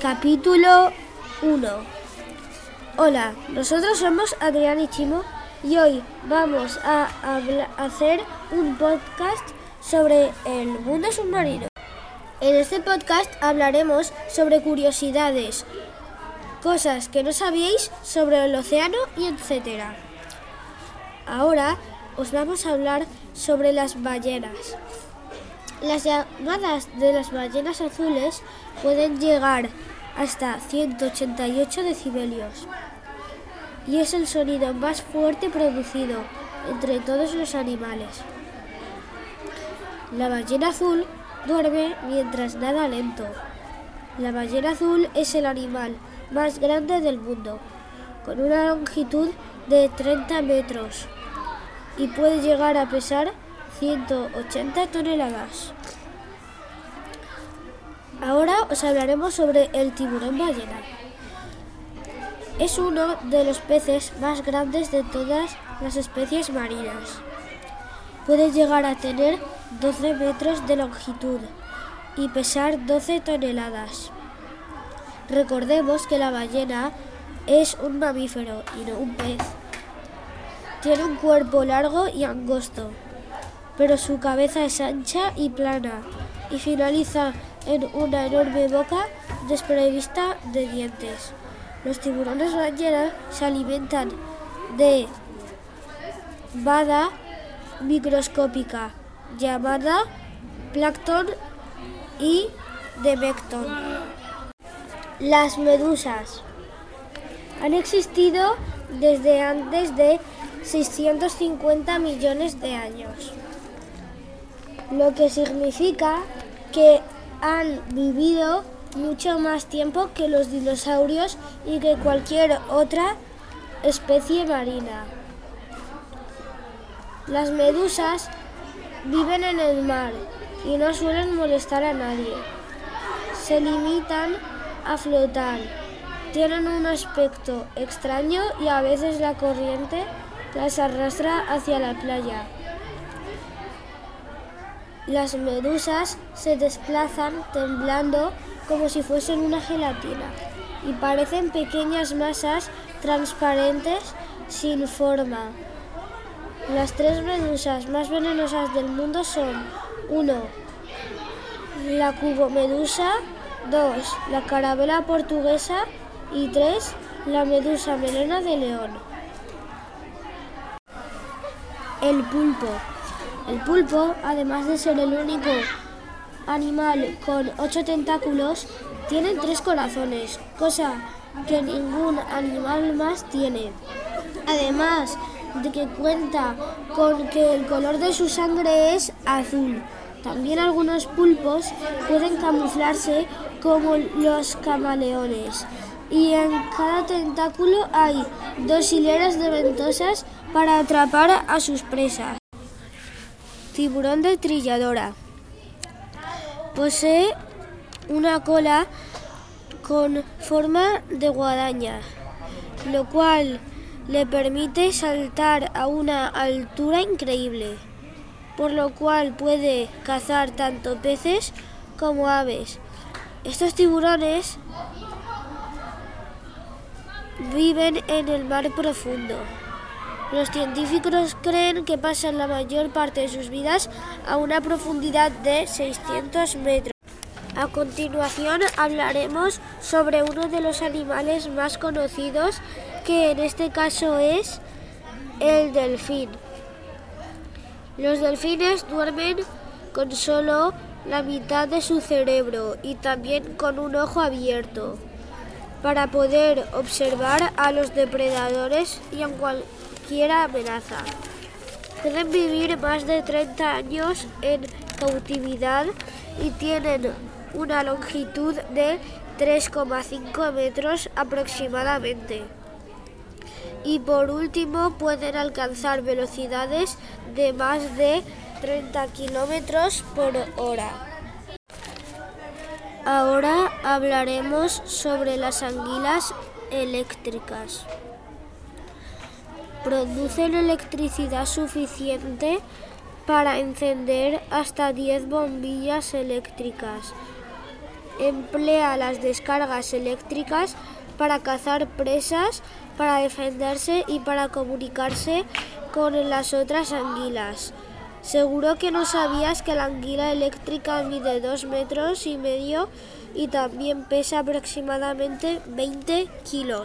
Capítulo 1 Hola, nosotros somos Adrián y Chimo y hoy vamos a hacer un podcast sobre el mundo submarino. En este podcast hablaremos sobre curiosidades, cosas que no sabíais sobre el océano y etcétera. Ahora os vamos a hablar sobre las ballenas. Las llamadas de las ballenas azules pueden llegar hasta 188 decibelios y es el sonido más fuerte producido entre todos los animales. La ballena azul duerme mientras nada lento. La ballena azul es el animal más grande del mundo, con una longitud de 30 metros y puede llegar a pesar 180 toneladas. Ahora os hablaremos sobre el tiburón ballena. Es uno de los peces más grandes de todas las especies marinas. Puede llegar a tener 12 metros de longitud y pesar 12 toneladas. Recordemos que la ballena es un mamífero y no un pez. Tiene un cuerpo largo y angosto, pero su cabeza es ancha y plana y finaliza en una enorme boca desprovista de dientes. Los tiburones ballena se alimentan de bada microscópica llamada plancton y de mectón. Las medusas han existido desde antes de 650 millones de años, lo que significa que han vivido mucho más tiempo que los dinosaurios y que cualquier otra especie marina. Las medusas viven en el mar y no suelen molestar a nadie. Se limitan a flotar. Tienen un aspecto extraño y a veces la corriente las arrastra hacia la playa. Las medusas se desplazan temblando como si fuesen una gelatina y parecen pequeñas masas transparentes sin forma. Las tres medusas más venenosas del mundo son 1. La cubomedusa, 2. La carabela portuguesa y 3. La medusa melena de león. El pulpo. El pulpo, además de ser el único animal con ocho tentáculos, tiene tres corazones, cosa que ningún animal más tiene. Además de que cuenta con que el color de su sangre es azul. También algunos pulpos pueden camuflarse como los camaleones. Y en cada tentáculo hay dos hileras de ventosas para atrapar a sus presas. Tiburón de trilladora. Posee una cola con forma de guadaña, lo cual le permite saltar a una altura increíble, por lo cual puede cazar tanto peces como aves. Estos tiburones viven en el mar profundo. Los científicos creen que pasan la mayor parte de sus vidas a una profundidad de 600 metros. A continuación hablaremos sobre uno de los animales más conocidos, que en este caso es el delfín. Los delfines duermen con solo la mitad de su cerebro y también con un ojo abierto para poder observar a los depredadores y a cualquier amenaza. Pueden vivir más de 30 años en cautividad y tienen una longitud de 3,5 metros aproximadamente. Y por último pueden alcanzar velocidades de más de 30 kilómetros por hora. Ahora hablaremos sobre las anguilas eléctricas. Producen electricidad suficiente para encender hasta 10 bombillas eléctricas emplea las descargas eléctricas para cazar presas, para defenderse y para comunicarse con las otras anguilas. Seguro que no sabías que la anguila eléctrica mide dos metros y medio y también pesa aproximadamente 20 kilos.